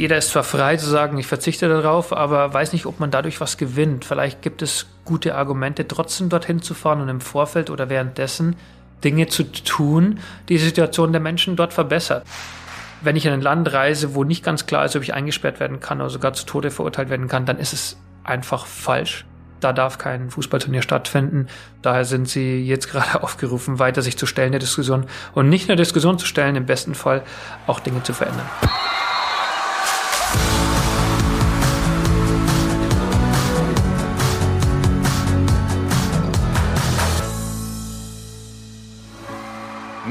jeder ist zwar frei zu sagen, ich verzichte darauf, aber weiß nicht, ob man dadurch was gewinnt. Vielleicht gibt es gute Argumente, trotzdem dorthin zu fahren und im Vorfeld oder währenddessen Dinge zu tun, die die Situation der Menschen dort verbessert. Wenn ich in ein Land reise, wo nicht ganz klar ist, ob ich eingesperrt werden kann oder sogar zu Tode verurteilt werden kann, dann ist es einfach falsch. Da darf kein Fußballturnier stattfinden. Daher sind sie jetzt gerade aufgerufen, weiter sich zu stellen der Diskussion und nicht nur Diskussion zu stellen, im besten Fall auch Dinge zu verändern.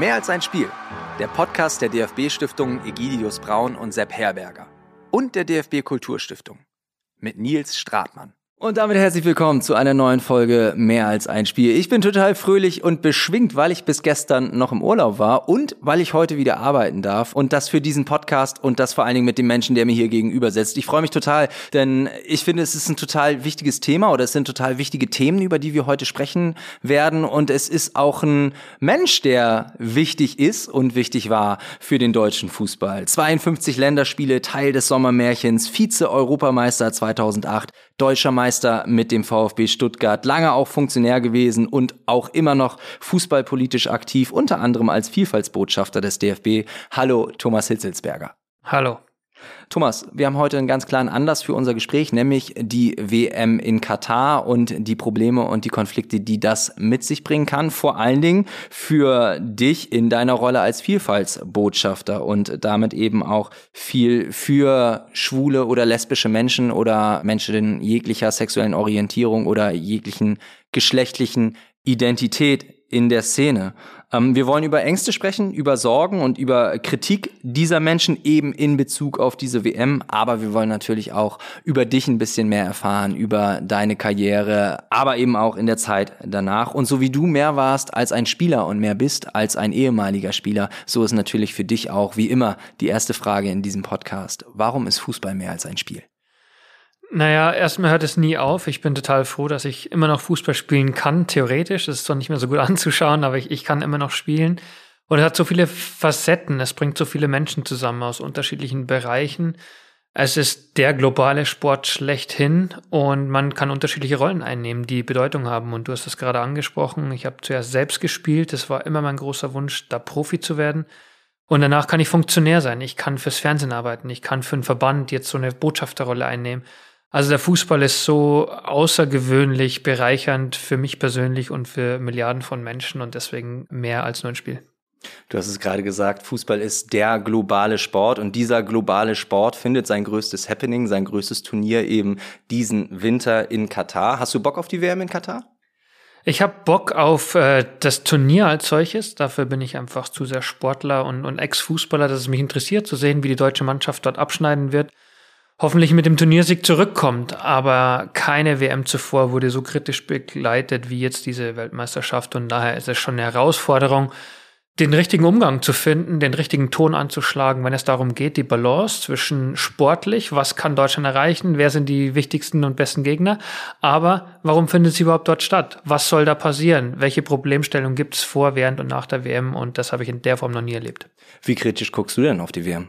Mehr als ein Spiel. Der Podcast der DFB-Stiftungen Egidius Braun und Sepp Herberger. Und der DFB Kulturstiftung. Mit Nils Stratmann. Und damit herzlich willkommen zu einer neuen Folge Mehr als ein Spiel. Ich bin total fröhlich und beschwingt, weil ich bis gestern noch im Urlaub war und weil ich heute wieder arbeiten darf und das für diesen Podcast und das vor allen Dingen mit dem Menschen, der mir hier gegenüber sitzt. Ich freue mich total, denn ich finde, es ist ein total wichtiges Thema oder es sind total wichtige Themen, über die wir heute sprechen werden und es ist auch ein Mensch, der wichtig ist und wichtig war für den deutschen Fußball. 52 Länderspiele, Teil des Sommermärchens, Vize-Europameister 2008, deutscher Meister mit dem VfB Stuttgart, lange auch Funktionär gewesen und auch immer noch fußballpolitisch aktiv, unter anderem als Vielfaltsbotschafter des DFB. Hallo, Thomas Hitzelsberger. Hallo. Thomas, wir haben heute einen ganz klaren Anlass für unser Gespräch, nämlich die WM in Katar und die Probleme und die Konflikte, die das mit sich bringen kann. Vor allen Dingen für dich in deiner Rolle als Vielfaltsbotschafter und damit eben auch viel für schwule oder lesbische Menschen oder Menschen jeglicher sexuellen Orientierung oder jeglichen geschlechtlichen Identität in der Szene. Ähm, wir wollen über Ängste sprechen, über Sorgen und über Kritik dieser Menschen eben in Bezug auf diese WM. Aber wir wollen natürlich auch über dich ein bisschen mehr erfahren, über deine Karriere, aber eben auch in der Zeit danach. Und so wie du mehr warst als ein Spieler und mehr bist als ein ehemaliger Spieler, so ist natürlich für dich auch wie immer die erste Frage in diesem Podcast. Warum ist Fußball mehr als ein Spiel? Naja, erstmal hört es nie auf. Ich bin total froh, dass ich immer noch Fußball spielen kann, theoretisch. Das ist zwar nicht mehr so gut anzuschauen, aber ich, ich kann immer noch spielen. Und es hat so viele Facetten. Es bringt so viele Menschen zusammen aus unterschiedlichen Bereichen. Es ist der globale Sport schlechthin und man kann unterschiedliche Rollen einnehmen, die Bedeutung haben. Und du hast es gerade angesprochen. Ich habe zuerst selbst gespielt. Das war immer mein großer Wunsch, da Profi zu werden. Und danach kann ich Funktionär sein. Ich kann fürs Fernsehen arbeiten. Ich kann für einen Verband jetzt so eine Botschafterrolle einnehmen. Also der Fußball ist so außergewöhnlich bereichernd für mich persönlich und für Milliarden von Menschen und deswegen mehr als nur ein Spiel. Du hast es gerade gesagt, Fußball ist der globale Sport und dieser globale Sport findet sein größtes Happening, sein größtes Turnier eben diesen Winter in Katar. Hast du Bock auf die WM in Katar? Ich habe Bock auf äh, das Turnier als solches. Dafür bin ich einfach zu sehr Sportler und, und Ex-Fußballer, dass es mich interessiert zu sehen, wie die deutsche Mannschaft dort abschneiden wird hoffentlich mit dem Turniersieg zurückkommt. Aber keine WM zuvor wurde so kritisch begleitet wie jetzt diese Weltmeisterschaft. Und daher ist es schon eine Herausforderung, den richtigen Umgang zu finden, den richtigen Ton anzuschlagen, wenn es darum geht, die Balance zwischen sportlich, was kann Deutschland erreichen, wer sind die wichtigsten und besten Gegner, aber warum findet sie überhaupt dort statt? Was soll da passieren? Welche Problemstellung gibt es vor, während und nach der WM? Und das habe ich in der Form noch nie erlebt. Wie kritisch guckst du denn auf die WM?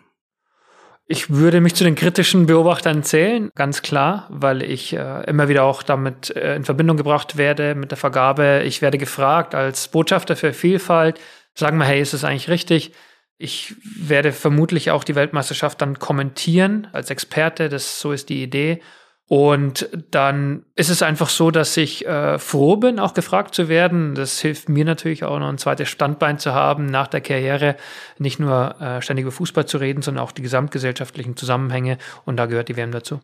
Ich würde mich zu den kritischen Beobachtern zählen, ganz klar, weil ich äh, immer wieder auch damit äh, in Verbindung gebracht werde mit der Vergabe. Ich werde gefragt als Botschafter für Vielfalt, sagen wir, hey, ist es eigentlich richtig? Ich werde vermutlich auch die Weltmeisterschaft dann kommentieren als Experte, das so ist die Idee. Und dann ist es einfach so, dass ich äh, froh bin, auch gefragt zu werden. Das hilft mir natürlich auch noch ein zweites Standbein zu haben nach der Karriere, nicht nur äh, ständig über Fußball zu reden, sondern auch die gesamtgesellschaftlichen Zusammenhänge. Und da gehört die WM dazu.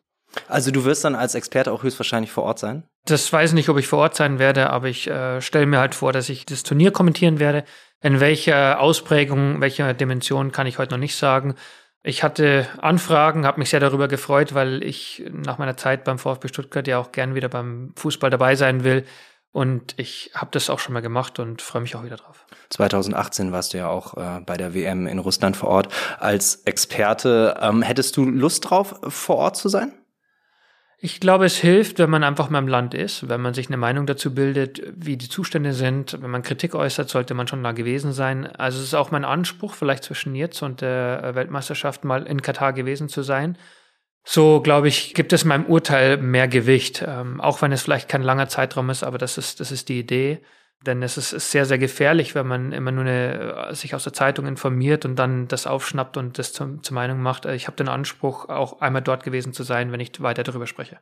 Also du wirst dann als Experte auch höchstwahrscheinlich vor Ort sein? Das weiß nicht, ob ich vor Ort sein werde, aber ich äh, stelle mir halt vor, dass ich das Turnier kommentieren werde. In welcher Ausprägung, welcher Dimension kann ich heute noch nicht sagen. Ich hatte Anfragen, habe mich sehr darüber gefreut, weil ich nach meiner Zeit beim VfB Stuttgart ja auch gern wieder beim Fußball dabei sein will. Und ich habe das auch schon mal gemacht und freue mich auch wieder drauf. 2018 warst du ja auch äh, bei der WM in Russland vor Ort als Experte. Ähm, hättest du Lust drauf, vor Ort zu sein? Ich glaube, es hilft, wenn man einfach mal im Land ist, wenn man sich eine Meinung dazu bildet, wie die Zustände sind. Wenn man Kritik äußert, sollte man schon da gewesen sein. Also es ist auch mein Anspruch, vielleicht zwischen jetzt und der Weltmeisterschaft mal in Katar gewesen zu sein. So, glaube ich, gibt es meinem Urteil mehr Gewicht, ähm, auch wenn es vielleicht kein langer Zeitraum ist, aber das ist, das ist die Idee. Denn es ist, sehr, sehr gefährlich, wenn man immer nur eine, sich aus der Zeitung informiert und dann das aufschnappt und das zum, zur Meinung macht. Ich habe den Anspruch, auch einmal dort gewesen zu sein, wenn ich weiter darüber spreche.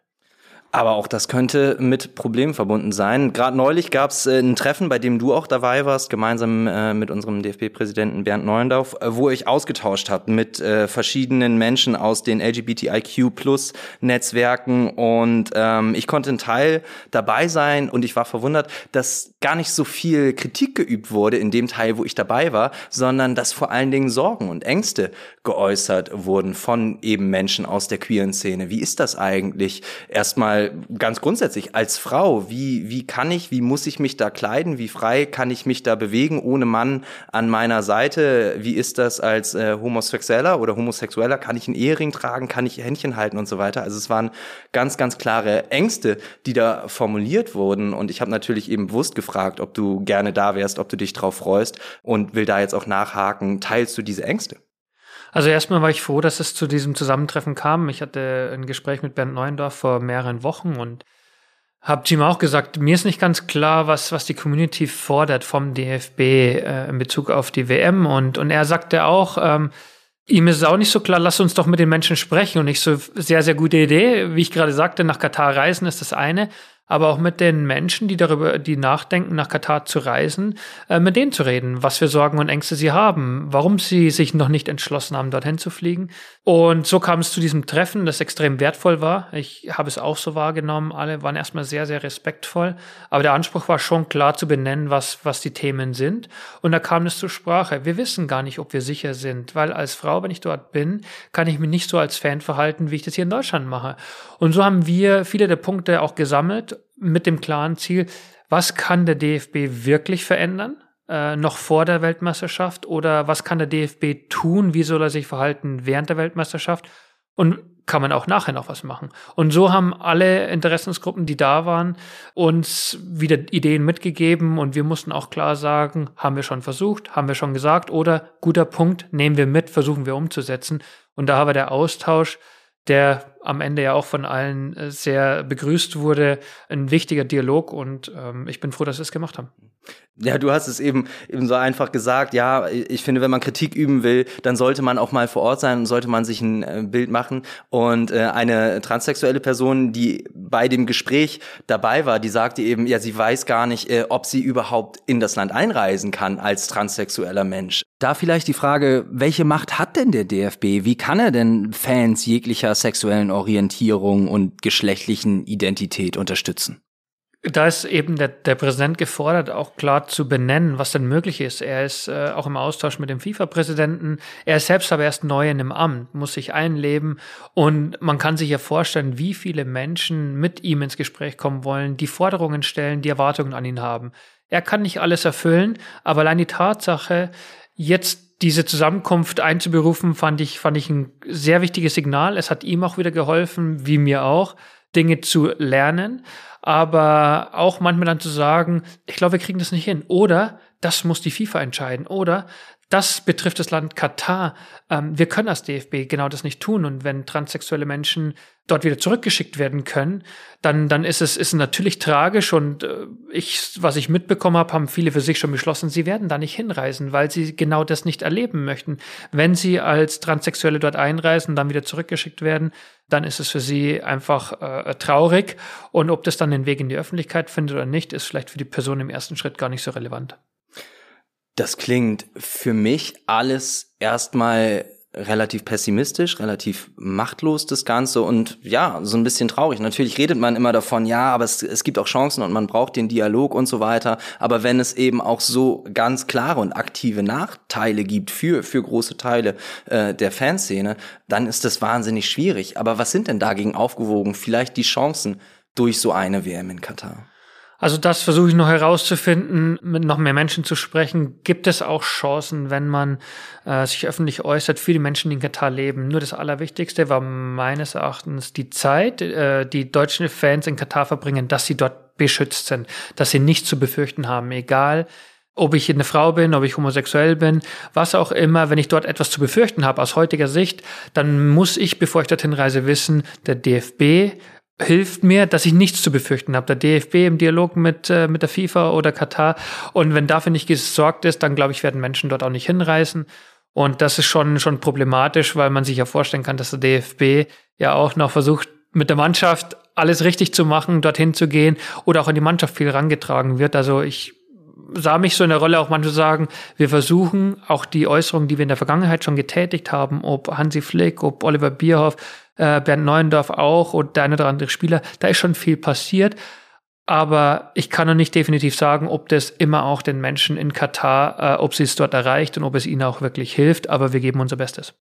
Aber auch das könnte mit Problemen verbunden sein. Gerade neulich gab es äh, ein Treffen, bei dem du auch dabei warst, gemeinsam äh, mit unserem DFB-Präsidenten Bernd Neuendorf, äh, wo ich ausgetauscht habt mit verschiedenen Menschen aus den LGBTIQ-Plus-Netzwerken. Und ähm, ich konnte ein Teil dabei sein und ich war verwundert, dass gar nicht so viel Kritik geübt wurde in dem Teil, wo ich dabei war, sondern dass vor allen Dingen Sorgen und Ängste geäußert wurden von eben Menschen aus der queeren Szene. Wie ist das eigentlich? Erstmal ganz grundsätzlich als Frau, wie, wie kann ich, wie muss ich mich da kleiden? Wie frei kann ich mich da bewegen ohne Mann an meiner Seite? Wie ist das als äh, Homosexueller oder Homosexueller? Kann ich einen Ehering tragen? Kann ich Händchen halten und so weiter? Also es waren ganz, ganz klare Ängste, die da formuliert wurden. Und ich habe natürlich eben bewusst gefragt, ob du gerne da wärst, ob du dich drauf freust und will da jetzt auch nachhaken. Teilst du diese Ängste? Also erstmal war ich froh, dass es zu diesem Zusammentreffen kam. Ich hatte ein Gespräch mit Bernd Neuendorf vor mehreren Wochen und habe ihm auch gesagt, mir ist nicht ganz klar, was, was die Community fordert vom DFB äh, in Bezug auf die WM. Und, und er sagte auch, ähm, ihm ist es auch nicht so klar, lass uns doch mit den Menschen sprechen. Und ich so, sehr, sehr gute Idee. Wie ich gerade sagte, nach Katar reisen ist das eine aber auch mit den Menschen, die darüber, die nachdenken, nach Katar zu reisen, äh, mit denen zu reden, was für Sorgen und Ängste sie haben, warum sie sich noch nicht entschlossen haben, dorthin zu fliegen. Und so kam es zu diesem Treffen, das extrem wertvoll war. Ich habe es auch so wahrgenommen. Alle waren erstmal sehr, sehr respektvoll. Aber der Anspruch war schon klar zu benennen, was, was die Themen sind. Und da kam es zur Sprache. Wir wissen gar nicht, ob wir sicher sind, weil als Frau, wenn ich dort bin, kann ich mich nicht so als Fan verhalten, wie ich das hier in Deutschland mache. Und so haben wir viele der Punkte auch gesammelt mit dem klaren Ziel, was kann der DFB wirklich verändern? Äh, noch vor der Weltmeisterschaft oder was kann der DFB tun? Wie soll er sich verhalten während der Weltmeisterschaft? Und kann man auch nachher noch was machen. Und so haben alle Interessensgruppen, die da waren, uns wieder Ideen mitgegeben und wir mussten auch klar sagen, haben wir schon versucht, haben wir schon gesagt oder guter Punkt, nehmen wir mit, versuchen wir umzusetzen. Und da wir der Austausch der am Ende ja auch von allen äh, sehr begrüßt wurde, ein wichtiger Dialog und ähm, ich bin froh, dass wir es gemacht haben. Ja, du hast es eben eben so einfach gesagt. Ja, ich finde, wenn man Kritik üben will, dann sollte man auch mal vor Ort sein und sollte man sich ein äh, Bild machen. Und äh, eine transsexuelle Person, die bei dem Gespräch dabei war, die sagte eben, ja, sie weiß gar nicht, äh, ob sie überhaupt in das Land einreisen kann als transsexueller Mensch. Da vielleicht die Frage, welche Macht hat denn der DFB? Wie kann er denn Fans jeglicher sexuellen Orientierung und geschlechtlichen Identität unterstützen? Da ist eben der, der Präsident gefordert, auch klar zu benennen, was denn möglich ist. Er ist äh, auch im Austausch mit dem FIFA-Präsidenten. Er ist selbst aber erst neu in dem Amt, muss sich einleben. Und man kann sich ja vorstellen, wie viele Menschen mit ihm ins Gespräch kommen wollen, die Forderungen stellen, die Erwartungen an ihn haben. Er kann nicht alles erfüllen, aber allein die Tatsache, jetzt diese Zusammenkunft einzuberufen, fand ich, fand ich ein sehr wichtiges Signal. Es hat ihm auch wieder geholfen, wie mir auch, Dinge zu lernen aber auch manchmal dann zu sagen, ich glaube, wir kriegen das nicht hin. Oder das muss die FIFA entscheiden. Oder das betrifft das Land Katar. Ähm, wir können als DFB genau das nicht tun. Und wenn transsexuelle Menschen dort wieder zurückgeschickt werden können, dann, dann ist es ist natürlich tragisch. Und äh, ich, was ich mitbekommen habe, haben viele für sich schon beschlossen, sie werden da nicht hinreisen, weil sie genau das nicht erleben möchten. Wenn sie als Transsexuelle dort einreisen, dann wieder zurückgeschickt werden, dann ist es für sie einfach äh, traurig. Und ob das dann den Weg in die Öffentlichkeit findet oder nicht, ist vielleicht für die Person im ersten Schritt gar nicht so relevant. Das klingt für mich alles erstmal relativ pessimistisch, relativ machtlos das Ganze und ja, so ein bisschen traurig. Natürlich redet man immer davon, ja, aber es, es gibt auch Chancen und man braucht den Dialog und so weiter. Aber wenn es eben auch so ganz klare und aktive Nachteile gibt für, für große Teile äh, der Fanszene, dann ist das wahnsinnig schwierig. Aber was sind denn dagegen aufgewogen? Vielleicht die Chancen durch so eine WM in Katar? Also das versuche ich noch herauszufinden, mit noch mehr Menschen zu sprechen. Gibt es auch Chancen, wenn man äh, sich öffentlich äußert für die Menschen, die in Katar leben? Nur das Allerwichtigste war meines Erachtens die Zeit, äh, die deutschen Fans in Katar verbringen, dass sie dort beschützt sind, dass sie nichts zu befürchten haben, egal ob ich eine Frau bin, ob ich homosexuell bin, was auch immer, wenn ich dort etwas zu befürchten habe aus heutiger Sicht, dann muss ich, bevor ich dorthin reise, wissen, der DFB hilft mir, dass ich nichts zu befürchten habe. Der DFB im Dialog mit, äh, mit der FIFA oder Katar. Und wenn dafür nicht gesorgt ist, dann glaube ich, werden Menschen dort auch nicht hinreisen. Und das ist schon, schon problematisch, weil man sich ja vorstellen kann, dass der DFB ja auch noch versucht, mit der Mannschaft alles richtig zu machen, dorthin zu gehen oder auch in die Mannschaft viel rangetragen wird. Also ich sah mich so in der Rolle auch manchmal sagen, wir versuchen auch die Äußerungen, die wir in der Vergangenheit schon getätigt haben, ob Hansi Flick, ob Oliver Bierhoff, äh, Bernd Neuendorf auch und der eine oder andere Spieler, da ist schon viel passiert. Aber ich kann noch nicht definitiv sagen, ob das immer auch den Menschen in Katar, äh, ob sie es dort erreicht und ob es ihnen auch wirklich hilft. Aber wir geben unser Bestes.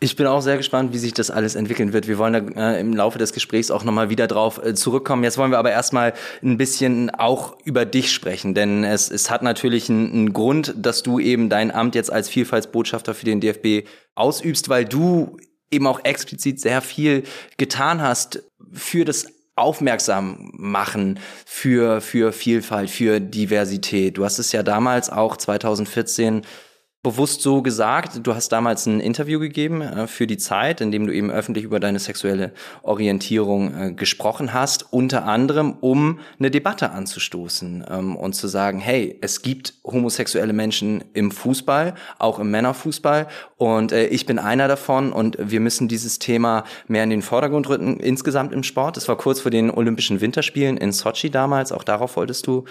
Ich bin auch sehr gespannt, wie sich das alles entwickeln wird. Wir wollen da äh, im Laufe des Gesprächs auch nochmal wieder drauf äh, zurückkommen. Jetzt wollen wir aber erstmal ein bisschen auch über dich sprechen, denn es, es hat natürlich einen, einen Grund, dass du eben dein Amt jetzt als Vielfaltsbotschafter für den DFB ausübst, weil du eben auch explizit sehr viel getan hast für das aufmerksam machen für, für Vielfalt, für Diversität. Du hast es ja damals auch 2014 bewusst so gesagt. Du hast damals ein Interview gegeben äh, für die Zeit, in dem du eben öffentlich über deine sexuelle Orientierung äh, gesprochen hast, unter anderem, um eine Debatte anzustoßen ähm, und zu sagen, hey, es gibt homosexuelle Menschen im Fußball, auch im Männerfußball und äh, ich bin einer davon und wir müssen dieses Thema mehr in den Vordergrund rücken, insgesamt im Sport. Das war kurz vor den Olympischen Winterspielen in Sochi damals, auch darauf wolltest du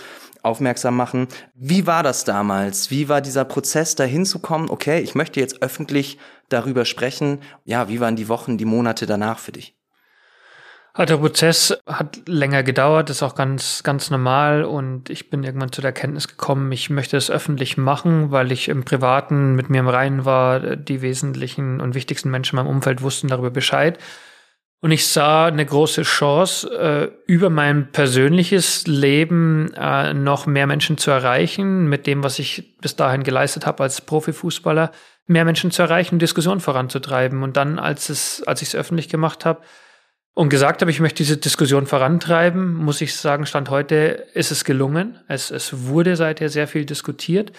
aufmerksam machen. Wie war das damals? Wie war dieser Prozess dahin zu kommen? Okay, ich möchte jetzt öffentlich darüber sprechen. Ja, wie waren die Wochen, die Monate danach für dich? Der Prozess hat länger gedauert, ist auch ganz, ganz normal und ich bin irgendwann zu der Erkenntnis gekommen, ich möchte es öffentlich machen, weil ich im Privaten mit mir im Reinen war, die wesentlichen und wichtigsten Menschen in meinem Umfeld wussten darüber Bescheid. Und ich sah eine große Chance, äh, über mein persönliches Leben äh, noch mehr Menschen zu erreichen, mit dem, was ich bis dahin geleistet habe als Profifußballer, mehr Menschen zu erreichen, Diskussionen voranzutreiben. Und dann, als es, als ich es öffentlich gemacht habe und gesagt habe, ich möchte diese Diskussion vorantreiben, muss ich sagen, Stand heute ist es gelungen. Es, es wurde seither sehr viel diskutiert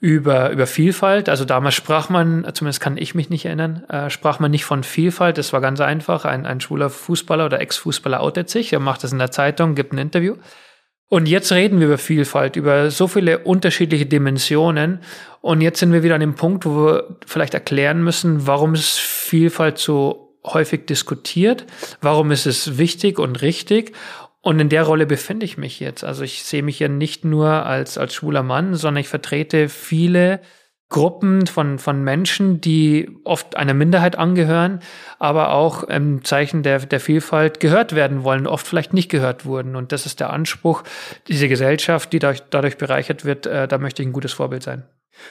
über, über Vielfalt. Also damals sprach man, zumindest kann ich mich nicht erinnern, äh, sprach man nicht von Vielfalt. Das war ganz einfach. Ein, ein schwuler Fußballer oder Ex-Fußballer outet sich, er macht das in der Zeitung, gibt ein Interview. Und jetzt reden wir über Vielfalt, über so viele unterschiedliche Dimensionen. Und jetzt sind wir wieder an dem Punkt, wo wir vielleicht erklären müssen, warum ist Vielfalt so häufig diskutiert, warum ist es wichtig und richtig und in der Rolle befinde ich mich jetzt. Also ich sehe mich ja nicht nur als, als schwuler Mann, sondern ich vertrete viele Gruppen von, von Menschen, die oft einer Minderheit angehören, aber auch im Zeichen der, der Vielfalt gehört werden wollen, oft vielleicht nicht gehört wurden. Und das ist der Anspruch, diese Gesellschaft, die dadurch, dadurch bereichert wird, äh, da möchte ich ein gutes Vorbild sein.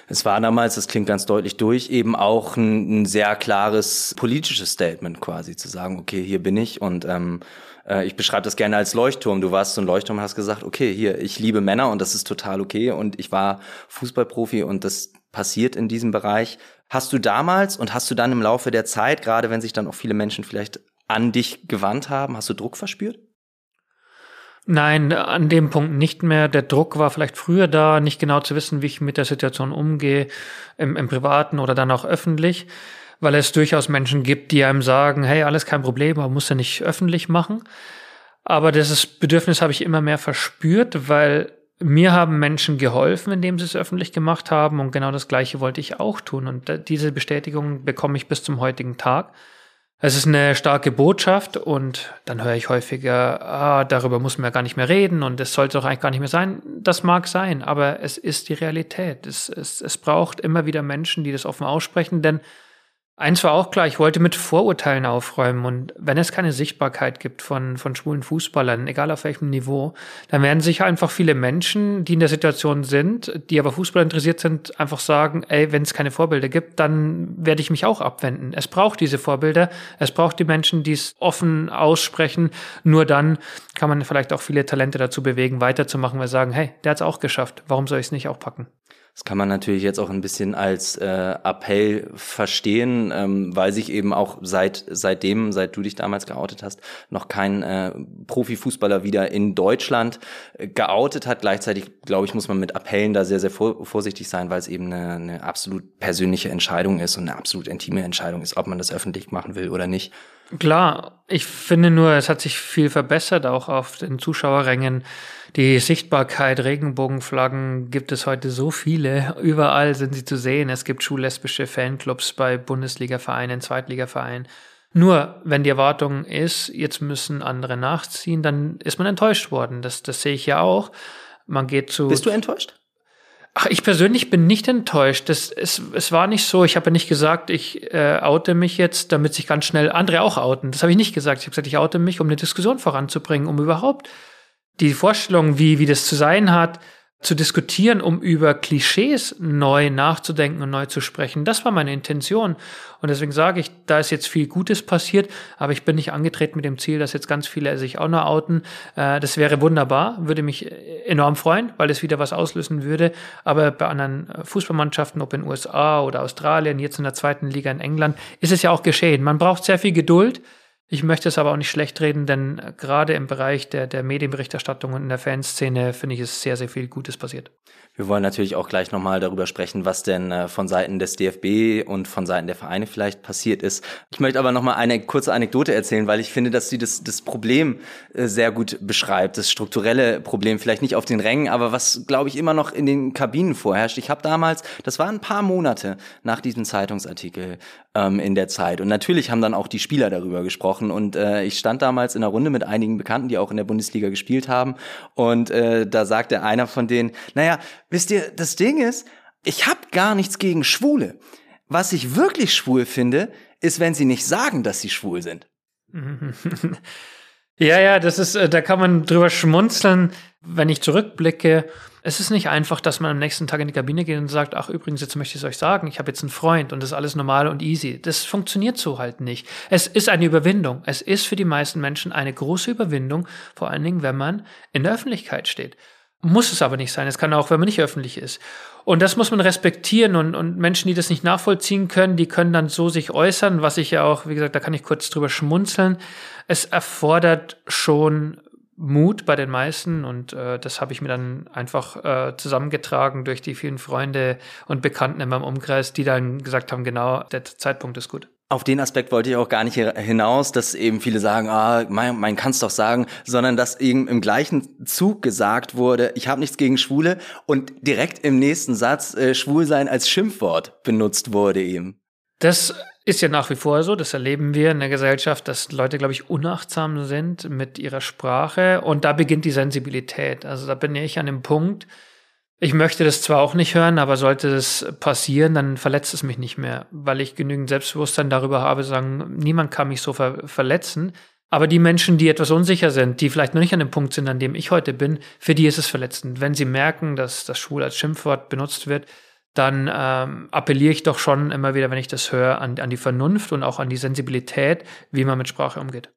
Es war damals, das klingt ganz deutlich durch, eben auch ein, ein sehr klares politisches Statement quasi zu sagen, okay, hier bin ich und ähm, äh, ich beschreibe das gerne als Leuchtturm. Du warst so ein Leuchtturm und hast gesagt, okay, hier, ich liebe Männer und das ist total okay und ich war Fußballprofi und das passiert in diesem Bereich. Hast du damals und hast du dann im Laufe der Zeit, gerade wenn sich dann auch viele Menschen vielleicht an dich gewandt haben, hast du Druck verspürt? Nein, an dem Punkt nicht mehr. Der Druck war vielleicht früher da, nicht genau zu wissen, wie ich mit der Situation umgehe, im, im Privaten oder dann auch öffentlich weil es durchaus Menschen gibt, die einem sagen, hey, alles kein Problem, man muss ja nicht öffentlich machen. Aber dieses Bedürfnis habe ich immer mehr verspürt, weil mir haben Menschen geholfen, indem sie es öffentlich gemacht haben und genau das Gleiche wollte ich auch tun. Und diese Bestätigung bekomme ich bis zum heutigen Tag. Es ist eine starke Botschaft und dann höre ich häufiger, ah, darüber muss man ja gar nicht mehr reden und es sollte doch eigentlich gar nicht mehr sein. Das mag sein, aber es ist die Realität. Es, es, es braucht immer wieder Menschen, die das offen aussprechen, denn Eins war auch klar, ich wollte mit Vorurteilen aufräumen und wenn es keine Sichtbarkeit gibt von, von schwulen Fußballern, egal auf welchem Niveau, dann werden sich einfach viele Menschen, die in der Situation sind, die aber Fußball interessiert sind, einfach sagen, ey, wenn es keine Vorbilder gibt, dann werde ich mich auch abwenden. Es braucht diese Vorbilder, es braucht die Menschen, die es offen aussprechen, nur dann kann man vielleicht auch viele Talente dazu bewegen, weiterzumachen, weil sagen, hey, der hat es auch geschafft, warum soll ich es nicht auch packen? Das kann man natürlich jetzt auch ein bisschen als äh, Appell verstehen, ähm, weil sich eben auch seit seitdem, seit du dich damals geoutet hast, noch kein äh, Profifußballer wieder in Deutschland äh, geoutet hat. Gleichzeitig, glaube ich, muss man mit Appellen da sehr, sehr vor, vorsichtig sein, weil es eben eine, eine absolut persönliche Entscheidung ist und eine absolut intime Entscheidung ist, ob man das öffentlich machen will oder nicht. Klar, ich finde nur, es hat sich viel verbessert, auch auf den Zuschauerrängen. Die Sichtbarkeit, Regenbogenflaggen gibt es heute so viele. Überall sind sie zu sehen. Es gibt schullesbische Fanclubs bei Bundesliga-Vereinen, Zweitliga-Vereinen. Nur, wenn die Erwartung ist, jetzt müssen andere nachziehen, dann ist man enttäuscht worden. Das, das sehe ich ja auch. Man geht zu. Bist du enttäuscht? Ach, ich persönlich bin nicht enttäuscht. Das, es, es war nicht so, ich habe ja nicht gesagt, ich äh, oute mich jetzt, damit sich ganz schnell andere auch outen. Das habe ich nicht gesagt. Ich habe gesagt, ich oute mich, um eine Diskussion voranzubringen, um überhaupt die Vorstellung, wie, wie das zu sein hat, zu diskutieren, um über Klischees neu nachzudenken und neu zu sprechen. Das war meine Intention. Und deswegen sage ich, da ist jetzt viel Gutes passiert, aber ich bin nicht angetreten mit dem Ziel, dass jetzt ganz viele sich auch noch outen. Äh, das wäre wunderbar, würde mich enorm freuen, weil es wieder was auslösen würde. Aber bei anderen Fußballmannschaften, ob in den USA oder Australien, jetzt in der zweiten Liga in England, ist es ja auch geschehen. Man braucht sehr viel Geduld. Ich möchte es aber auch nicht schlecht reden, denn gerade im Bereich der, der Medienberichterstattung und in der Fanszene finde ich es sehr, sehr viel Gutes passiert. Wir wollen natürlich auch gleich nochmal darüber sprechen, was denn äh, von Seiten des DFB und von Seiten der Vereine vielleicht passiert ist. Ich möchte aber nochmal eine kurze Anekdote erzählen, weil ich finde, dass sie das, das Problem äh, sehr gut beschreibt. Das strukturelle Problem, vielleicht nicht auf den Rängen, aber was, glaube ich, immer noch in den Kabinen vorherrscht. Ich habe damals, das waren ein paar Monate nach diesem Zeitungsartikel ähm, in der Zeit. Und natürlich haben dann auch die Spieler darüber gesprochen. Und äh, ich stand damals in einer Runde mit einigen Bekannten, die auch in der Bundesliga gespielt haben. Und äh, da sagte einer von denen, naja, Wisst ihr, das Ding ist, ich habe gar nichts gegen Schwule. Was ich wirklich schwul finde, ist, wenn sie nicht sagen, dass sie schwul sind. Ja, ja, das ist, äh, da kann man drüber schmunzeln, wenn ich zurückblicke. Es ist nicht einfach, dass man am nächsten Tag in die Kabine geht und sagt, ach übrigens, jetzt möchte ich es euch sagen, ich habe jetzt einen Freund und das ist alles normal und easy. Das funktioniert so halt nicht. Es ist eine Überwindung. Es ist für die meisten Menschen eine große Überwindung, vor allen Dingen, wenn man in der Öffentlichkeit steht. Muss es aber nicht sein. Es kann auch, wenn man nicht öffentlich ist. Und das muss man respektieren und, und Menschen, die das nicht nachvollziehen können, die können dann so sich äußern, was ich ja auch, wie gesagt, da kann ich kurz drüber schmunzeln. Es erfordert schon Mut bei den meisten und äh, das habe ich mir dann einfach äh, zusammengetragen durch die vielen Freunde und Bekannten in meinem Umkreis, die dann gesagt haben, genau, der Zeitpunkt ist gut. Auf den Aspekt wollte ich auch gar nicht hinaus, dass eben viele sagen, ah, mein, mein kann's doch sagen, sondern dass eben im gleichen Zug gesagt wurde, ich habe nichts gegen Schwule und direkt im nächsten Satz äh, Schwulsein als Schimpfwort benutzt wurde eben. Das ist ja nach wie vor so, das erleben wir in der Gesellschaft, dass Leute, glaube ich, unachtsam sind mit ihrer Sprache und da beginnt die Sensibilität. Also da bin ich an dem Punkt, ich möchte das zwar auch nicht hören, aber sollte das passieren, dann verletzt es mich nicht mehr, weil ich genügend Selbstbewusstsein darüber habe, sagen, niemand kann mich so ver verletzen. Aber die Menschen, die etwas unsicher sind, die vielleicht noch nicht an dem Punkt sind, an dem ich heute bin, für die ist es verletzend. Wenn sie merken, dass das Schwul als Schimpfwort benutzt wird, dann ähm, appelliere ich doch schon immer wieder, wenn ich das höre, an, an die Vernunft und auch an die Sensibilität, wie man mit Sprache umgeht.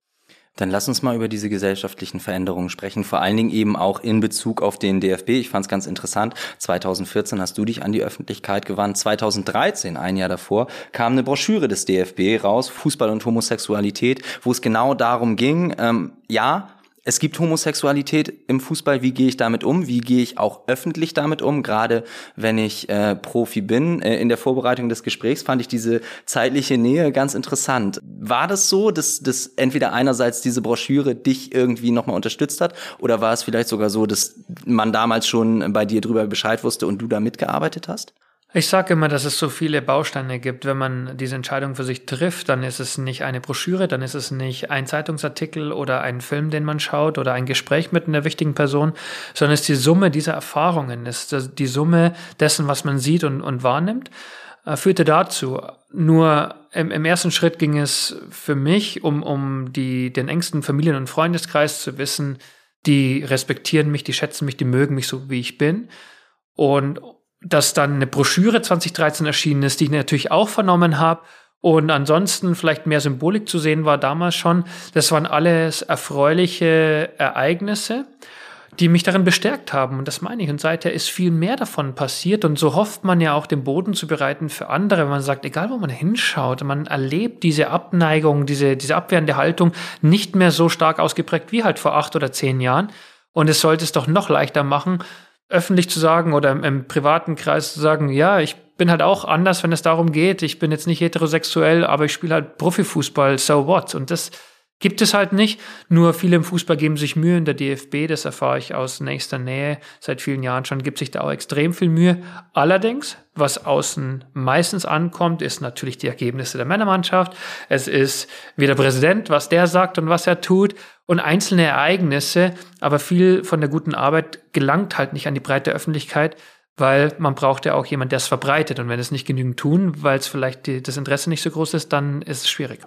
Dann lass uns mal über diese gesellschaftlichen Veränderungen sprechen, vor allen Dingen eben auch in Bezug auf den DFB. Ich fand es ganz interessant. 2014 hast du dich an die Öffentlichkeit gewandt. 2013, ein Jahr davor, kam eine Broschüre des DFB raus, Fußball und Homosexualität, wo es genau darum ging, ähm, ja, es gibt Homosexualität im Fußball. Wie gehe ich damit um? Wie gehe ich auch öffentlich damit um? Gerade wenn ich äh, Profi bin. Äh, in der Vorbereitung des Gesprächs fand ich diese zeitliche Nähe ganz interessant. War das so, dass, dass entweder einerseits diese Broschüre dich irgendwie nochmal unterstützt hat oder war es vielleicht sogar so, dass man damals schon bei dir drüber Bescheid wusste und du da mitgearbeitet hast? Ich sage immer, dass es so viele Bausteine gibt. Wenn man diese Entscheidung für sich trifft, dann ist es nicht eine Broschüre, dann ist es nicht ein Zeitungsartikel oder ein Film, den man schaut oder ein Gespräch mit einer wichtigen Person, sondern es ist die Summe dieser Erfahrungen, es ist die Summe dessen, was man sieht und, und wahrnimmt. äh, führte dazu. Nur im, im, ersten Schritt ging es für mich um, um die, den engsten Familien- und Freundeskreis zu wissen, die respektieren mich, die schätzen mich, die mögen mich so, wie ich bin. Und dass dann eine Broschüre 2013 erschienen ist, die ich natürlich auch vernommen habe. Und ansonsten vielleicht mehr Symbolik zu sehen war damals schon. Das waren alles erfreuliche Ereignisse die mich darin bestärkt haben. Und das meine ich. Und seither ist viel mehr davon passiert. Und so hofft man ja auch, den Boden zu bereiten für andere, wenn man sagt, egal wo man hinschaut, man erlebt diese Abneigung, diese, diese abwehrende Haltung nicht mehr so stark ausgeprägt wie halt vor acht oder zehn Jahren. Und es sollte es doch noch leichter machen, öffentlich zu sagen oder im, im privaten Kreis zu sagen, ja, ich bin halt auch anders, wenn es darum geht. Ich bin jetzt nicht heterosexuell, aber ich spiele halt Profifußball, so what? Und das, Gibt es halt nicht. Nur viele im Fußball geben sich Mühe in der DFB, das erfahre ich aus nächster Nähe. Seit vielen Jahren schon gibt sich da auch extrem viel Mühe. Allerdings, was außen meistens ankommt, ist natürlich die Ergebnisse der Männermannschaft. Es ist wie der Präsident, was der sagt und was er tut und einzelne Ereignisse. Aber viel von der guten Arbeit gelangt halt nicht an die breite Öffentlichkeit, weil man braucht ja auch jemand, der es verbreitet. Und wenn es nicht genügend tun, weil es vielleicht die, das Interesse nicht so groß ist, dann ist es schwierig.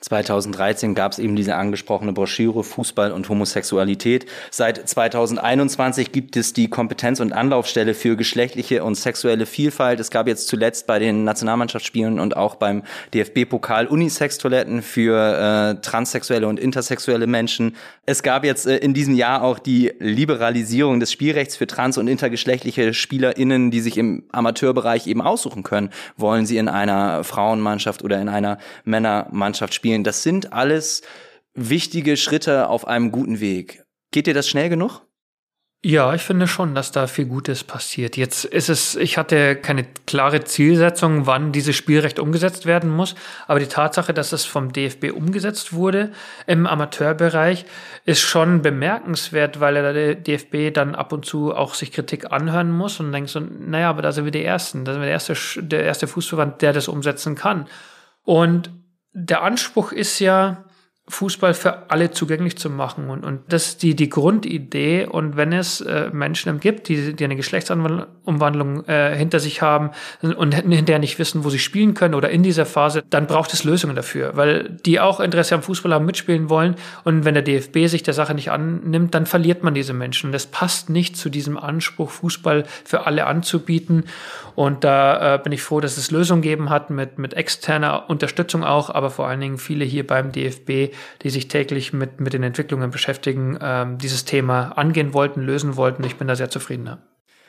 2013 gab es eben diese angesprochene Broschüre Fußball und Homosexualität. Seit 2021 gibt es die Kompetenz- und Anlaufstelle für geschlechtliche und sexuelle Vielfalt. Es gab jetzt zuletzt bei den Nationalmannschaftsspielen und auch beim DFB-Pokal Unisex-Toiletten für äh, transsexuelle und intersexuelle Menschen. Es gab jetzt äh, in diesem Jahr auch die Liberalisierung des Spielrechts für trans- und intergeschlechtliche SpielerInnen, die sich im Amateurbereich eben aussuchen können. Wollen sie in einer Frauenmannschaft oder in einer Männermannschaft spielen? Spielen. Das sind alles wichtige Schritte auf einem guten Weg. Geht dir das schnell genug? Ja, ich finde schon, dass da viel Gutes passiert. Jetzt ist es, ich hatte keine klare Zielsetzung, wann dieses Spielrecht umgesetzt werden muss, aber die Tatsache, dass es vom DFB umgesetzt wurde im Amateurbereich, ist schon bemerkenswert, weil der DFB dann ab und zu auch sich Kritik anhören muss und denkt so, naja, aber da sind wir die Ersten, da sind wir der erste, der erste Fußverband, der das umsetzen kann. Und der Anspruch ist ja, Fußball für alle zugänglich zu machen. Und, und das ist die, die Grundidee. Und wenn es äh, Menschen gibt, die, die eine Geschlechtsumwandlung äh, hinter sich haben und hinterher nicht wissen, wo sie spielen können oder in dieser Phase, dann braucht es Lösungen dafür, weil die auch Interesse am Fußball haben, mitspielen wollen. Und wenn der DFB sich der Sache nicht annimmt, dann verliert man diese Menschen. Das passt nicht zu diesem Anspruch, Fußball für alle anzubieten. Und da äh, bin ich froh, dass es Lösungen geben hat mit, mit externer Unterstützung auch, aber vor allen Dingen viele hier beim DFB, die sich täglich mit, mit den Entwicklungen beschäftigen, ähm, dieses Thema angehen wollten, lösen wollten. Ich bin da sehr zufrieden.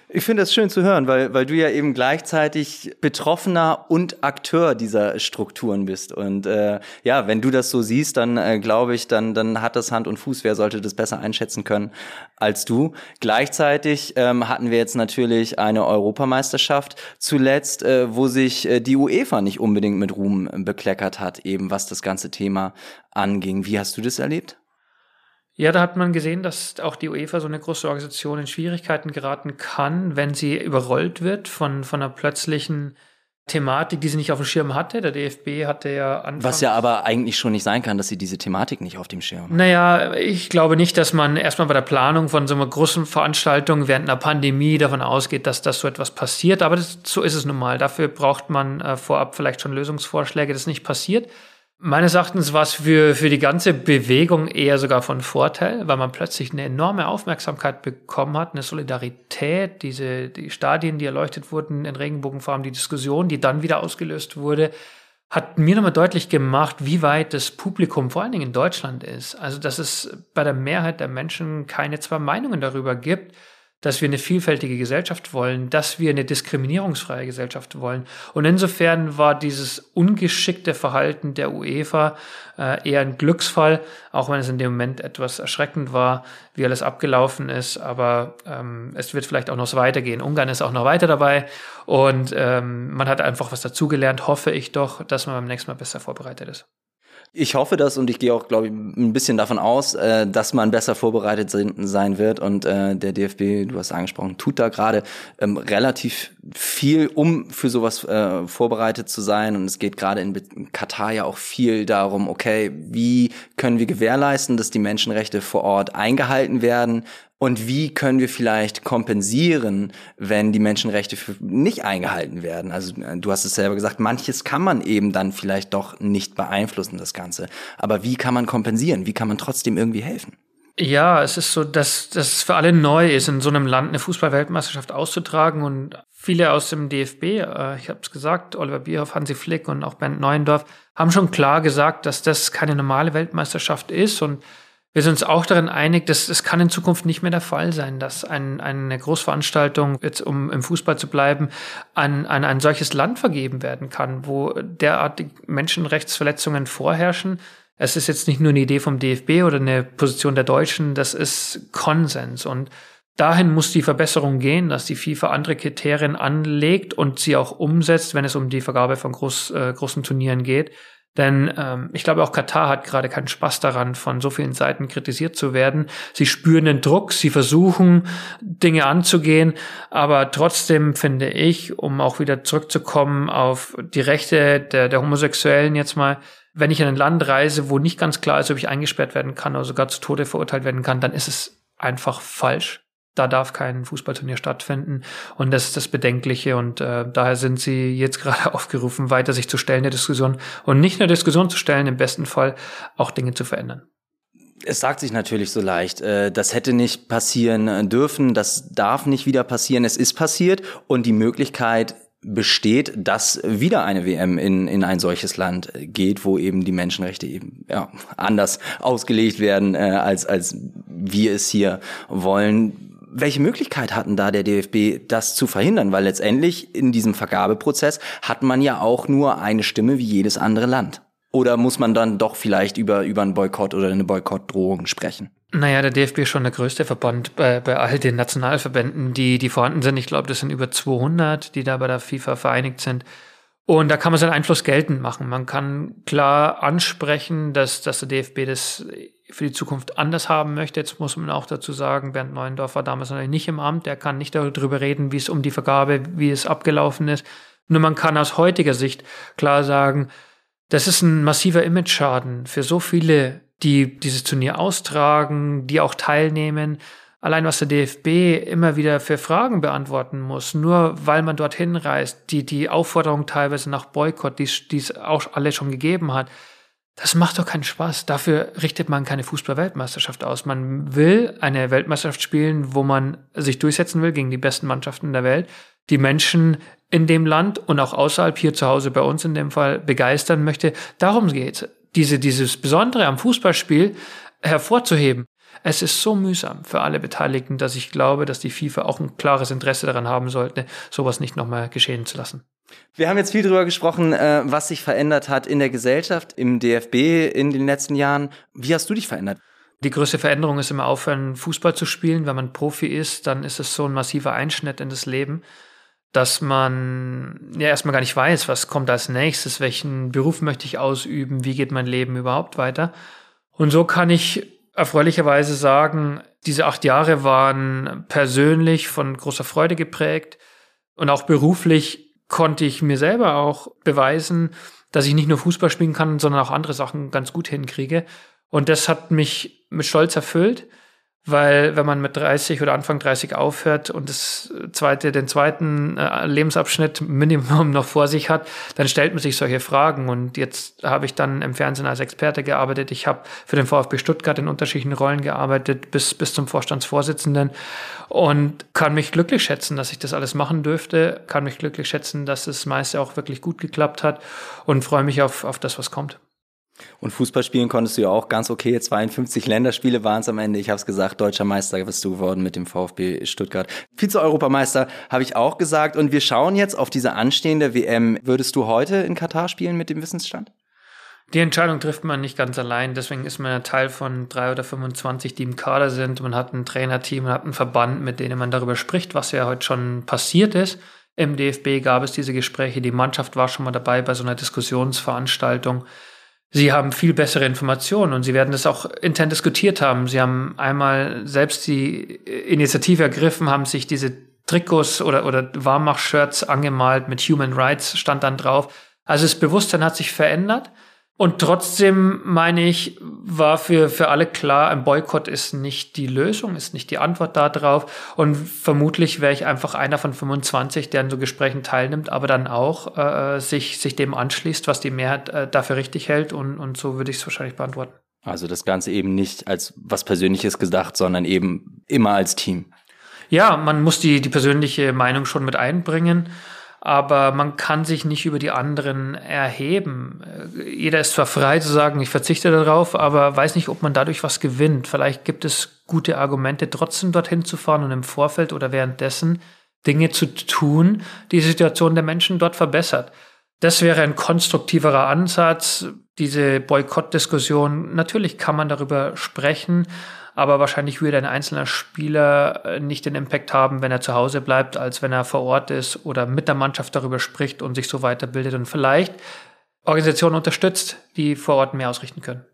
Ich finde das schön zu hören, weil, weil du ja eben gleichzeitig Betroffener und Akteur dieser Strukturen bist. Und äh, ja, wenn du das so siehst, dann äh, glaube ich, dann, dann hat das Hand und Fuß. Wer sollte das besser einschätzen können als du? Gleichzeitig ähm, hatten wir jetzt natürlich eine Europameisterschaft zuletzt, äh, wo sich äh, die UEFA nicht unbedingt mit Ruhm bekleckert hat, eben was das ganze Thema anging. Wie hast du das erlebt? Ja, da hat man gesehen, dass auch die UEFA so eine große Organisation in Schwierigkeiten geraten kann, wenn sie überrollt wird von, von einer plötzlichen Thematik, die sie nicht auf dem Schirm hatte. Der DFB hatte ja Anfang Was ja aber eigentlich schon nicht sein kann, dass sie diese Thematik nicht auf dem Schirm hat. Naja, ich glaube nicht, dass man erstmal bei der Planung von so einer großen Veranstaltung während einer Pandemie davon ausgeht, dass das so etwas passiert. Aber das, so ist es nun mal. Dafür braucht man äh, vorab vielleicht schon Lösungsvorschläge, das nicht passiert. Meines Erachtens war es für, für die ganze Bewegung eher sogar von Vorteil, weil man plötzlich eine enorme Aufmerksamkeit bekommen hat, eine Solidarität, diese die Stadien, die erleuchtet wurden in Regenbogenfarben, die Diskussion, die dann wieder ausgelöst wurde, hat mir nochmal deutlich gemacht, wie weit das Publikum vor allen Dingen in Deutschland ist. Also, dass es bei der Mehrheit der Menschen keine zwei Meinungen darüber gibt, dass wir eine vielfältige Gesellschaft wollen, dass wir eine diskriminierungsfreie Gesellschaft wollen. Und insofern war dieses ungeschickte Verhalten der UEFA äh, eher ein Glücksfall, auch wenn es in dem Moment etwas erschreckend war, wie alles abgelaufen ist. Aber ähm, es wird vielleicht auch noch so weitergehen. Ungarn ist auch noch weiter dabei und ähm, man hat einfach was dazugelernt, hoffe ich doch, dass man beim nächsten Mal besser vorbereitet ist. Ich hoffe das und ich gehe auch, glaube ich, ein bisschen davon aus, äh, dass man besser vorbereitet sein wird. Und äh, der DFB, du hast angesprochen, tut da gerade ähm, relativ viel, um für sowas äh, vorbereitet zu sein. Und es geht gerade in Katar ja auch viel darum, okay, wie können wir gewährleisten, dass die Menschenrechte vor Ort eingehalten werden? Und wie können wir vielleicht kompensieren, wenn die Menschenrechte nicht eingehalten werden? Also äh, du hast es selber gesagt, manches kann man eben dann vielleicht doch nicht beeinflussen, das Ganze. Aber wie kann man kompensieren? Wie kann man trotzdem irgendwie helfen? Ja, es ist so, dass, es für alle neu ist, in so einem Land eine Fußballweltmeisterschaft auszutragen und viele aus dem DFB, äh, ich habe es gesagt, Oliver Bierhoff, Hansi Flick und auch Bernd Neuendorf, haben schon klar gesagt, dass das keine normale Weltmeisterschaft ist und wir sind uns auch darin einig, dass es kann in Zukunft nicht mehr der Fall sein, dass ein, eine Großveranstaltung, jetzt um im Fußball zu bleiben, an, an ein solches Land vergeben werden kann, wo derartige Menschenrechtsverletzungen vorherrschen. Es ist jetzt nicht nur eine Idee vom DFB oder eine Position der Deutschen, das ist Konsens. Und dahin muss die Verbesserung gehen, dass die FIFA andere Kriterien anlegt und sie auch umsetzt, wenn es um die Vergabe von groß, äh, großen Turnieren geht. Denn ähm, ich glaube, auch Katar hat gerade keinen Spaß daran, von so vielen Seiten kritisiert zu werden. Sie spüren den Druck, sie versuchen, Dinge anzugehen, aber trotzdem finde ich, um auch wieder zurückzukommen auf die Rechte der, der Homosexuellen jetzt mal, wenn ich in ein Land reise, wo nicht ganz klar ist, ob ich eingesperrt werden kann oder sogar zu Tode verurteilt werden kann, dann ist es einfach falsch da darf kein Fußballturnier stattfinden. Und das ist das Bedenkliche. Und äh, daher sind sie jetzt gerade aufgerufen, weiter sich zu stellen, der Diskussion. Und nicht nur Diskussion zu stellen, im besten Fall auch Dinge zu verändern. Es sagt sich natürlich so leicht, äh, das hätte nicht passieren dürfen, das darf nicht wieder passieren. Es ist passiert und die Möglichkeit besteht, dass wieder eine WM in, in ein solches Land geht, wo eben die Menschenrechte eben ja, anders ausgelegt werden, äh, als, als wir es hier wollen welche Möglichkeit hatten da der DFB, das zu verhindern? Weil letztendlich in diesem Vergabeprozess hat man ja auch nur eine Stimme wie jedes andere Land. Oder muss man dann doch vielleicht über, über einen Boykott oder eine Boykottdrohung sprechen? Naja, der DFB ist schon der größte Verband bei, bei all den Nationalverbänden, die, die vorhanden sind. Ich glaube, das sind über 200, die da bei der FIFA vereinigt sind. Und da kann man seinen Einfluss geltend machen. Man kann klar ansprechen, dass, dass der DFB das für die Zukunft anders haben möchte. Jetzt muss man auch dazu sagen, Bernd Neuendorf war damals natürlich nicht im Amt. Er kann nicht darüber reden, wie es um die Vergabe, wie es abgelaufen ist. Nur man kann aus heutiger Sicht klar sagen, das ist ein massiver Image-Schaden für so viele, die dieses Turnier austragen, die auch teilnehmen. Allein was der DFB immer wieder für Fragen beantworten muss, nur weil man dorthin reist, die, die Aufforderung teilweise nach Boykott, die es auch alle schon gegeben hat, das macht doch keinen Spaß. Dafür richtet man keine Fußball-Weltmeisterschaft aus. Man will eine Weltmeisterschaft spielen, wo man sich durchsetzen will gegen die besten Mannschaften der Welt, die Menschen in dem Land und auch außerhalb hier zu Hause bei uns in dem Fall begeistern möchte. Darum geht's. Diese, dieses Besondere am Fußballspiel hervorzuheben. Es ist so mühsam für alle Beteiligten, dass ich glaube, dass die FIFA auch ein klares Interesse daran haben sollte, sowas nicht nochmal geschehen zu lassen. Wir haben jetzt viel darüber gesprochen, äh, was sich verändert hat in der Gesellschaft, im DFB in den letzten Jahren. Wie hast du dich verändert? Die größte Veränderung ist immer aufhören, Fußball zu spielen. Wenn man Profi ist, dann ist es so ein massiver Einschnitt in das Leben, dass man ja erstmal gar nicht weiß, was kommt als nächstes, welchen Beruf möchte ich ausüben, wie geht mein Leben überhaupt weiter. Und so kann ich erfreulicherweise sagen, diese acht Jahre waren persönlich von großer Freude geprägt und auch beruflich konnte ich mir selber auch beweisen, dass ich nicht nur Fußball spielen kann, sondern auch andere Sachen ganz gut hinkriege. Und das hat mich mit Stolz erfüllt weil wenn man mit 30 oder Anfang 30 aufhört und das zweite, den zweiten äh, Lebensabschnitt Minimum noch vor sich hat, dann stellt man sich solche Fragen. Und jetzt habe ich dann im Fernsehen als Experte gearbeitet. Ich habe für den VfB Stuttgart in unterschiedlichen Rollen gearbeitet, bis, bis zum Vorstandsvorsitzenden und kann mich glücklich schätzen, dass ich das alles machen dürfte, kann mich glücklich schätzen, dass das meiste auch wirklich gut geklappt hat und freue mich auf, auf das, was kommt. Und Fußball spielen konntest du ja auch ganz okay. 52 Länderspiele waren es am Ende. Ich habe es gesagt, deutscher Meister bist du geworden mit dem VfB Stuttgart. Vize-Europameister habe ich auch gesagt. Und wir schauen jetzt auf diese anstehende WM. Würdest du heute in Katar spielen mit dem Wissensstand? Die Entscheidung trifft man nicht ganz allein. Deswegen ist man ja Teil von drei oder 25, die im Kader sind. Man hat ein Trainerteam, man hat einen Verband, mit denen man darüber spricht, was ja heute schon passiert ist. Im DFB gab es diese Gespräche. Die Mannschaft war schon mal dabei bei so einer Diskussionsveranstaltung. Sie haben viel bessere Informationen und Sie werden das auch intern diskutiert haben. Sie haben einmal selbst die Initiative ergriffen, haben sich diese Trikots oder, oder Warmach-Shirts angemalt mit Human Rights stand dann drauf. Also das Bewusstsein hat sich verändert. Und trotzdem meine ich, war für, für alle klar, ein Boykott ist nicht die Lösung, ist nicht die Antwort darauf. Und vermutlich wäre ich einfach einer von 25, der an so Gesprächen teilnimmt, aber dann auch äh, sich, sich dem anschließt, was die Mehrheit äh, dafür richtig hält. Und, und so würde ich es wahrscheinlich beantworten. Also das Ganze eben nicht als was Persönliches gedacht, sondern eben immer als Team. Ja, man muss die, die persönliche Meinung schon mit einbringen aber man kann sich nicht über die anderen erheben. Jeder ist zwar frei zu sagen, ich verzichte darauf, aber weiß nicht, ob man dadurch was gewinnt. Vielleicht gibt es gute Argumente, trotzdem dorthin zu fahren und im Vorfeld oder währenddessen Dinge zu tun, die, die Situation der Menschen dort verbessert. Das wäre ein konstruktiverer Ansatz, diese Boykottdiskussion. Natürlich kann man darüber sprechen, aber wahrscheinlich würde ein einzelner Spieler äh, nicht den Impact haben, wenn er zu Hause bleibt, als wenn er vor Ort ist oder mit der Mannschaft darüber spricht und sich so weiterbildet und vielleicht Organisationen unterstützt, die vor Ort mehr ausrichten können.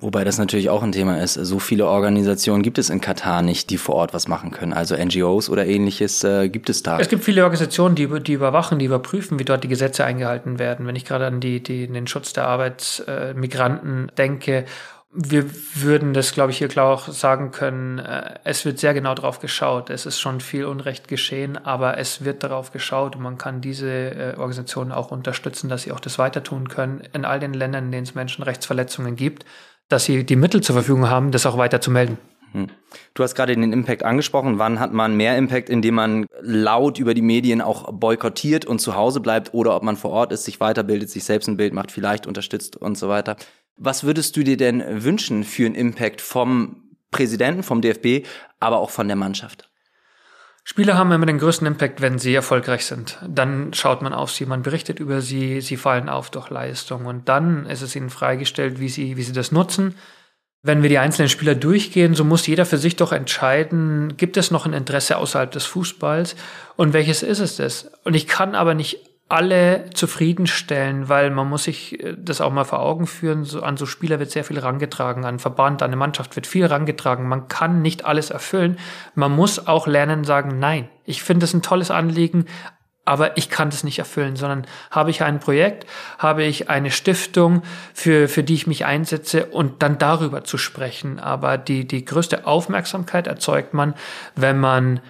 Wobei das natürlich auch ein Thema ist. So viele Organisationen gibt es in Katar nicht, die vor Ort was machen können. Also NGOs oder ähnliches äh, gibt es da. Es gibt viele Organisationen, die, die überwachen, die überprüfen, wie dort die Gesetze eingehalten werden. Wenn ich gerade an die, die, den Schutz der Arbeitsmigranten denke wir würden das, glaube ich, hier klar auch sagen können, äh, es wird sehr genau darauf geschaut. Es ist schon viel Unrecht geschehen, aber es wird darauf geschaut und man kann diese äh, Organisationen auch unterstützen, dass sie auch das weiter tun können in all den Ländern, in denen es Menschenrechtsverletzungen gibt, dass sie die Mittel zur Verfügung haben, das auch weiter zu melden. Hm. Du hast gerade den Impact angesprochen. Wann hat man mehr Impact, indem man laut über die Medien auch boykottiert und zu Hause bleibt oder ob man vor Ort ist, sich weiterbildet, sich selbst ein Bild macht, vielleicht unterstützt und so weiter? Was würdest du dir denn wünschen für einen Impact vom Präsidenten, vom DFB, aber auch von der Mannschaft? Spieler haben immer den größten Impact, wenn sie erfolgreich sind. Dann schaut man auf sie, man berichtet über sie, sie fallen auf durch Leistung und dann ist es ihnen freigestellt, wie sie, wie sie das nutzen. Wenn wir die einzelnen Spieler durchgehen, so muss jeder für sich doch entscheiden, gibt es noch ein Interesse außerhalb des Fußballs und welches ist es das? Und ich kann aber nicht alle zufriedenstellen, weil man muss sich äh, das auch mal vor Augen führen. So, an so Spieler wird sehr viel rangetragen, an Verband, an eine Mannschaft wird viel rangetragen. Man kann nicht alles erfüllen. Man muss auch lernen, sagen, nein, ich finde es ein tolles Anliegen, aber ich kann das nicht erfüllen, sondern habe ich ein Projekt, habe ich eine Stiftung, für, für die ich mich einsetze und dann darüber zu sprechen. Aber die, die größte Aufmerksamkeit erzeugt man, wenn man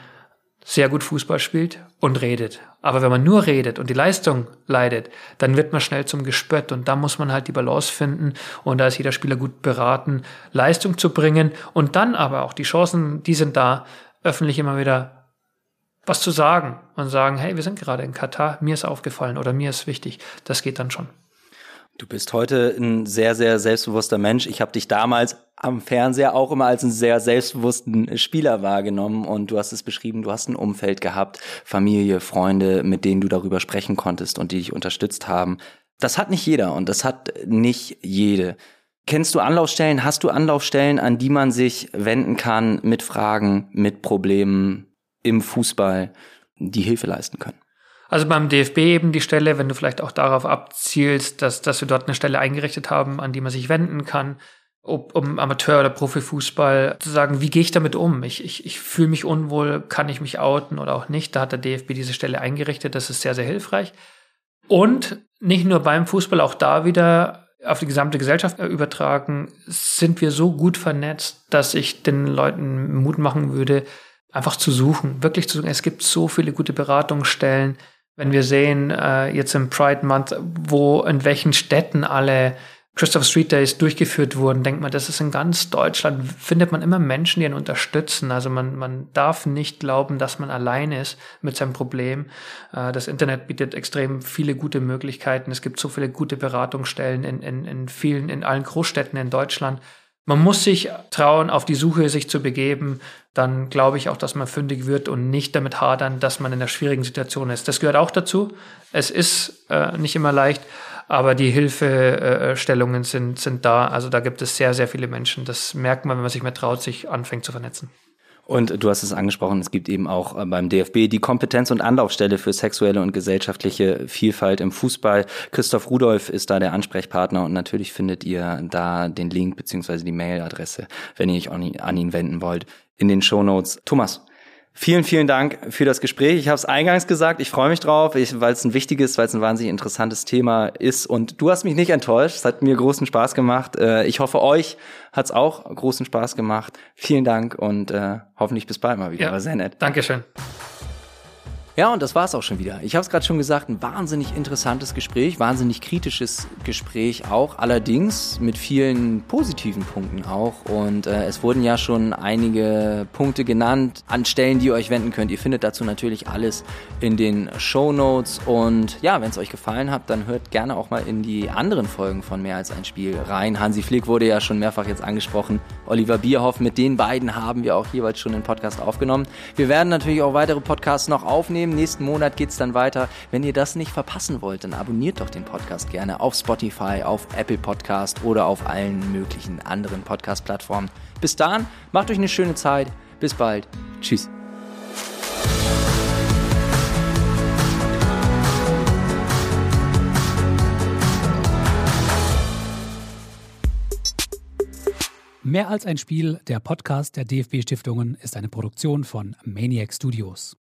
sehr gut Fußball spielt und redet. Aber wenn man nur redet und die Leistung leidet, dann wird man schnell zum Gespött und da muss man halt die Balance finden und da ist jeder Spieler gut beraten, Leistung zu bringen und dann aber auch die Chancen, die sind da, öffentlich immer wieder was zu sagen und sagen, hey, wir sind gerade in Katar, mir ist aufgefallen oder mir ist wichtig. Das geht dann schon. Du bist heute ein sehr, sehr selbstbewusster Mensch. Ich habe dich damals am Fernseher auch immer als einen sehr selbstbewussten Spieler wahrgenommen und du hast es beschrieben, du hast ein Umfeld gehabt, Familie, Freunde, mit denen du darüber sprechen konntest und die dich unterstützt haben. Das hat nicht jeder und das hat nicht jede. Kennst du Anlaufstellen? Hast du Anlaufstellen, an die man sich wenden kann mit Fragen, mit Problemen im Fußball, die Hilfe leisten können? Also beim DFB eben die Stelle, wenn du vielleicht auch darauf abzielst, dass, dass wir dort eine Stelle eingerichtet haben, an die man sich wenden kann, ob um Amateur- oder Profifußball, zu sagen, wie gehe ich damit um? Ich, ich, ich fühle mich unwohl, kann ich mich outen oder auch nicht? Da hat der DFB diese Stelle eingerichtet, das ist sehr, sehr hilfreich. Und nicht nur beim Fußball, auch da wieder auf die gesamte Gesellschaft übertragen, sind wir so gut vernetzt, dass ich den Leuten Mut machen würde, einfach zu suchen, wirklich zu suchen. Es gibt so viele gute Beratungsstellen, wenn wir sehen, äh, jetzt im Pride Month, wo in welchen Städten alle Christopher Street Days durchgeführt wurden, denkt man, das ist in ganz Deutschland, findet man immer Menschen, die einen unterstützen. Also man, man darf nicht glauben, dass man allein ist mit seinem Problem. Äh, das Internet bietet extrem viele gute Möglichkeiten. Es gibt so viele gute Beratungsstellen in, in, in vielen, in allen Großstädten in Deutschland. Man muss sich trauen, auf die Suche sich zu begeben. Dann glaube ich auch, dass man fündig wird und nicht damit hadern, dass man in einer schwierigen Situation ist. Das gehört auch dazu. Es ist äh, nicht immer leicht, aber die Hilfestellungen sind, sind da. Also da gibt es sehr, sehr viele Menschen. Das merkt man, wenn man sich mehr traut, sich anfängt zu vernetzen. Und du hast es angesprochen, es gibt eben auch äh, beim DFB die Kompetenz- und Anlaufstelle für sexuelle und gesellschaftliche Vielfalt im Fußball. Christoph Rudolph ist da der Ansprechpartner und natürlich findet ihr da den Link beziehungsweise die Mailadresse, wenn ihr euch an ihn wenden wollt, in den Shownotes. Thomas, Vielen, vielen Dank für das Gespräch. Ich habe es eingangs gesagt, ich freue mich drauf, weil es ein wichtiges, weil es ein wahnsinnig interessantes Thema ist. Und du hast mich nicht enttäuscht. Es hat mir großen Spaß gemacht. Äh, ich hoffe, euch hat es auch großen Spaß gemacht. Vielen Dank und äh, hoffentlich bis bald mal wieder. Ja, War sehr nett. Dankeschön. Ja, und das war's auch schon wieder. Ich habe es gerade schon gesagt, ein wahnsinnig interessantes Gespräch, wahnsinnig kritisches Gespräch auch, allerdings mit vielen positiven Punkten auch. Und äh, es wurden ja schon einige Punkte genannt an Stellen, die ihr euch wenden könnt. Ihr findet dazu natürlich alles in den Show Notes. Und ja, wenn es euch gefallen hat, dann hört gerne auch mal in die anderen Folgen von Mehr als ein Spiel rein. Hansi Flick wurde ja schon mehrfach jetzt angesprochen. Oliver Bierhoff, mit den beiden haben wir auch jeweils schon den Podcast aufgenommen. Wir werden natürlich auch weitere Podcasts noch aufnehmen aufnehmen. Nächsten Monat geht es dann weiter. Wenn ihr das nicht verpassen wollt, dann abonniert doch den Podcast gerne auf Spotify, auf Apple Podcast oder auf allen möglichen anderen Podcast-Plattformen. Bis dahin, macht euch eine schöne Zeit. Bis bald. Tschüss. Mehr als ein Spiel, der Podcast der DFB Stiftungen ist eine Produktion von Maniac Studios.